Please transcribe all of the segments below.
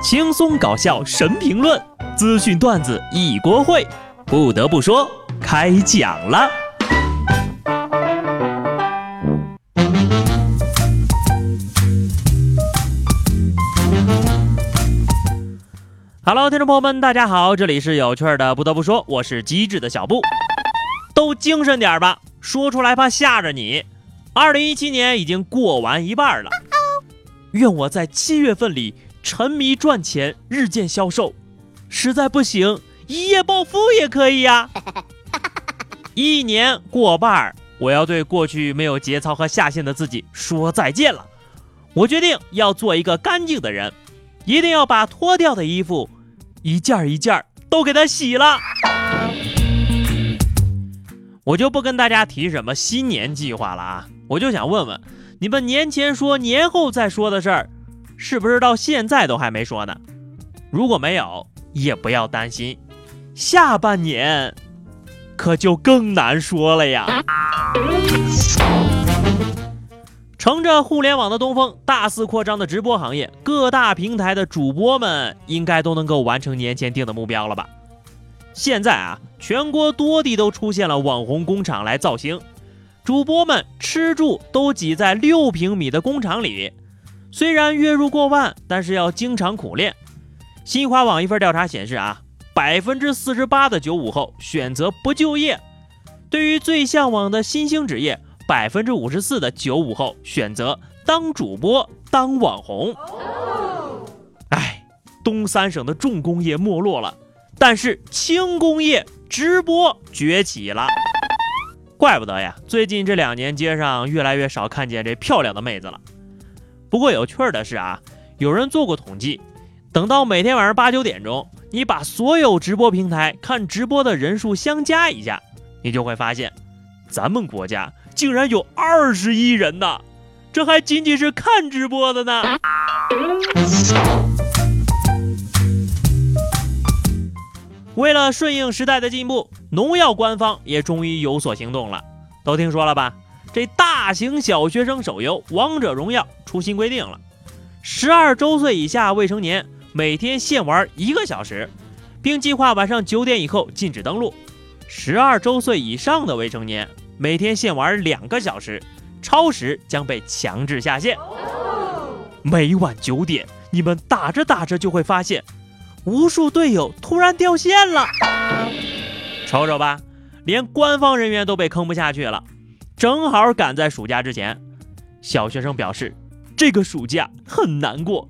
轻松搞笑神评论，资讯段子一锅烩。不得不说，开讲了。Hello，听众朋友们，大家好，这里是有趣的。不得不说，我是机智的小布，都精神点吧，说出来怕吓着你。二零一七年已经过完一半了，愿我在七月份里沉迷赚钱，日渐消瘦。实在不行，一夜暴富也可以呀。一年过半，我要对过去没有节操和下限的自己说再见了。我决定要做一个干净的人，一定要把脱掉的衣服。一件一件都给它洗了，我就不跟大家提什么新年计划了啊！我就想问问，你们年前说年后再说的事儿，是不是到现在都还没说呢？如果没有，也不要担心，下半年可就更难说了呀。乘着互联网的东风，大肆扩张的直播行业，各大平台的主播们应该都能够完成年前定的目标了吧？现在啊，全国多地都出现了网红工厂来造星，主播们吃住都挤在六平米的工厂里，虽然月入过万，但是要经常苦练。新华网一份调查显示啊，百分之四十八的九五后选择不就业，对于最向往的新兴职业。百分之五十四的九五后选择当主播、当网红。哎，东三省的重工业没落了，但是轻工业直播崛起了。怪不得呀，最近这两年街上越来越少看见这漂亮的妹子了。不过有趣的是啊，有人做过统计，等到每天晚上八九点钟，你把所有直播平台看直播的人数相加一下，你就会发现，咱们国家。竟然有二十亿人呢，这还仅仅是看直播的呢。为了顺应时代的进步，农药官方也终于有所行动了。都听说了吧？这大型小学生手游《王者荣耀》出新规定了：十二周岁以下未成年每天限玩一个小时，并计划晚上九点以后禁止登录；十二周岁以上的未成年。每天限玩两个小时，超时将被强制下线。每晚九点，你们打着打着就会发现，无数队友突然掉线了。瞅瞅吧，连官方人员都被坑不下去了。正好赶在暑假之前，小学生表示，这个暑假很难过。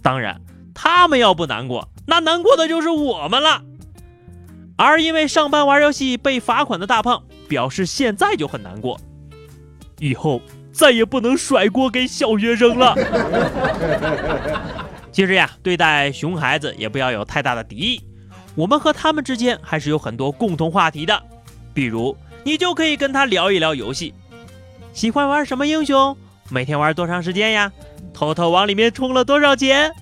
当然，他们要不难过，那难过的就是我们了。而因为上班玩游戏被罚款的大胖。表示现在就很难过，以后再也不能甩锅给小学生了。其实呀，对待熊孩子也不要有太大的敌意，我们和他们之间还是有很多共同话题的。比如，你就可以跟他聊一聊游戏，喜欢玩什么英雄，每天玩多长时间呀，偷偷往里面充了多少钱，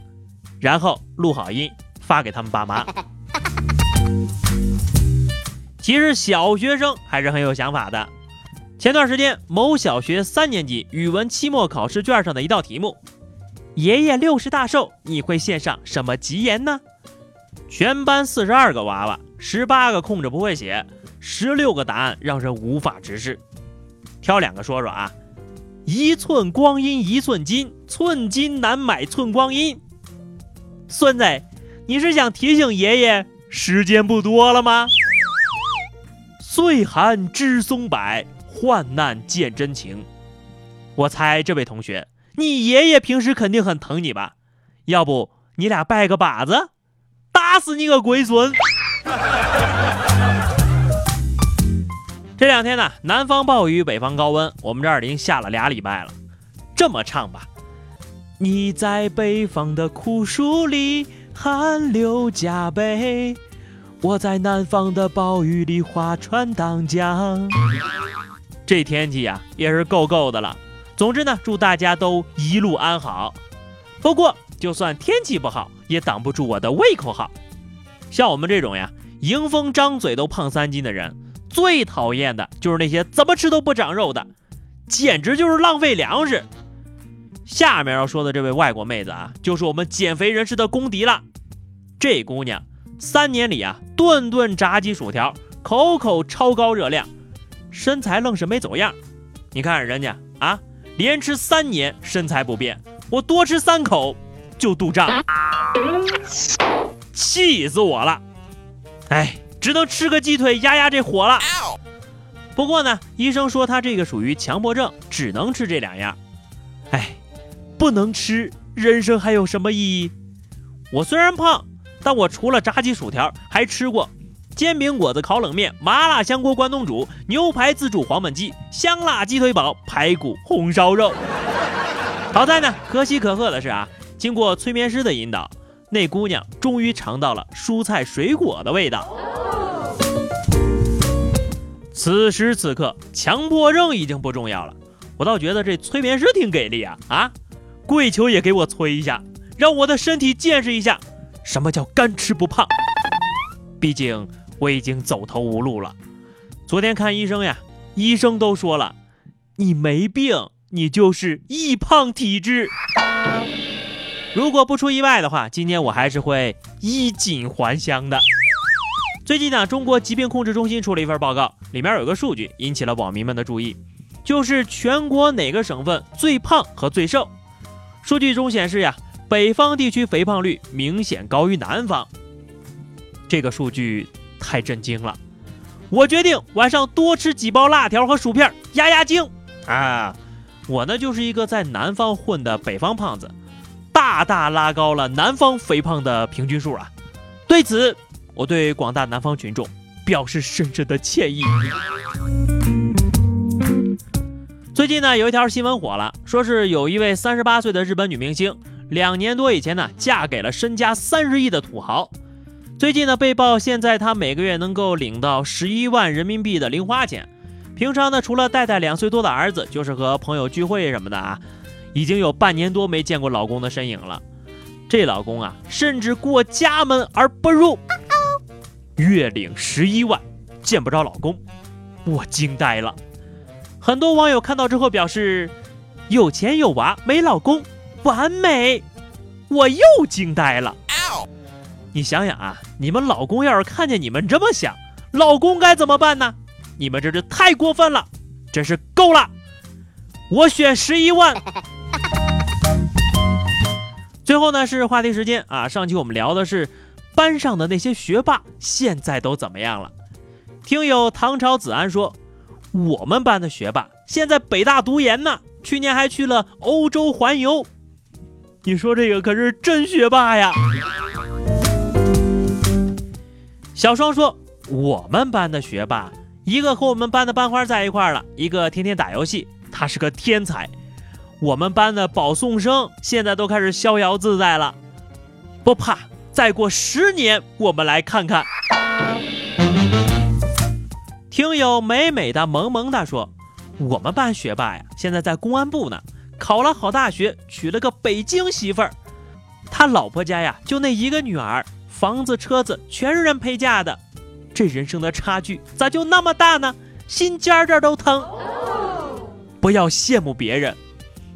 然后录好音发给他们爸妈。其实小学生还是很有想法的。前段时间，某小学三年级语文期末考试卷上的一道题目：“爷爷六十大寿，你会献上什么吉言呢？”全班四十二个娃娃，十八个空着不会写，十六个答案让人无法直视。挑两个说说啊：“一寸光阴一寸金，寸金难买寸光阴。”孙子，你是想提醒爷爷时间不多了吗？岁寒知松柏，患难见真情。我猜这位同学，你爷爷平时肯定很疼你吧？要不你俩拜个把子，打死你个龟孙！这两天呢，南方暴雨，北方高温，我们这儿已经下了俩礼拜了。这么唱吧：你在北方的酷暑里，汗流浃背。我在南方的暴雨里划船当桨，这天气呀也是够够的了。总之呢，祝大家都一路安好。不过，就算天气不好，也挡不住我的胃口好。像我们这种呀，迎风张嘴都胖三斤的人，最讨厌的就是那些怎么吃都不长肉的，简直就是浪费粮食。下面要说的这位外国妹子啊，就是我们减肥人士的公敌了。这姑娘三年里啊，顿顿炸鸡薯条，口口超高热量，身材愣是没走样。你看人家啊，连吃三年身材不变，我多吃三口就肚胀，气死我了！哎，只能吃个鸡腿压压这火了。不过呢，医生说他这个属于强迫症，只能吃这两样。哎。不能吃，人生还有什么意义？我虽然胖，但我除了炸鸡薯条，还吃过煎饼果子、烤冷面、麻辣香锅关东煮、牛排自助黄焖鸡、香辣鸡腿堡、排骨红烧肉。好在呢，可喜可贺的是啊，经过催眠师的引导，那姑娘终于尝到了蔬菜水果的味道。此时此刻，强迫症已经不重要了，我倒觉得这催眠师挺给力啊啊！跪求也给我催一下，让我的身体见识一下什么叫干吃不胖。毕竟我已经走投无路了。昨天看医生呀，医生都说了，你没病，你就是易胖体质。如果不出意外的话，今天我还是会衣锦还乡的。最近呢，中国疾病控制中心出了一份报告，里面有个数据引起了网民们的注意，就是全国哪个省份最胖和最瘦。数据中显示呀，北方地区肥胖率明显高于南方。这个数据太震惊了，我决定晚上多吃几包辣条和薯片压压惊啊！我呢就是一个在南方混的北方胖子，大大拉高了南方肥胖的平均数啊！对此，我对广大南方群众表示深深的歉意。最近呢，有一条新闻火了，说是有一位三十八岁的日本女明星，两年多以前呢，嫁给了身家三十亿的土豪。最近呢，被曝现在她每个月能够领到十一万人民币的零花钱。平常呢，除了带带两岁多的儿子，就是和朋友聚会什么的啊，已经有半年多没见过老公的身影了。这老公啊，甚至过家门而不入，月领十一万，见不着老公，我惊呆了。很多网友看到之后表示，有钱有娃没老公，完美！我又惊呆了。你想想啊，你们老公要是看见你们这么想，老公该怎么办呢？你们这是太过分了，真是够了！我选十一万。最后呢是话题时间啊，上期我们聊的是班上的那些学霸现在都怎么样了？听友唐朝子安说。我们班的学霸现在北大读研呢，去年还去了欧洲环游。你说这个可是真学霸呀！小双说，我们班的学霸，一个和我们班的班花在一块了，一个天天打游戏，他是个天才。我们班的保送生现在都开始逍遥自在了，不怕，再过十年我们来看看。听友美美的萌萌哒说：“我们班学霸呀，现在在公安部呢，考了好大学，娶了个北京媳妇儿。他老婆家呀，就那一个女儿，房子车子全是人陪嫁的。这人生的差距咋就那么大呢？心尖尖都疼。不要羡慕别人，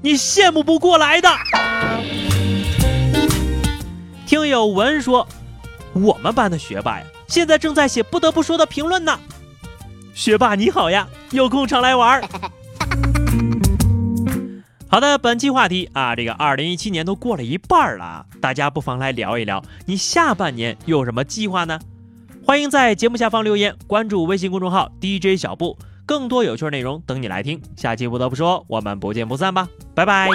你羡慕不过来的。”听友文说：“我们班的学霸呀，现在正在写不得不说的评论呢。”学霸你好呀，有空常来玩儿。好的，本期话题啊，这个二零一七年都过了一半了，大家不妨来聊一聊，你下半年有什么计划呢？欢迎在节目下方留言，关注微信公众号 DJ 小布，更多有趣内容等你来听。下期不得不说，我们不见不散吧，拜拜。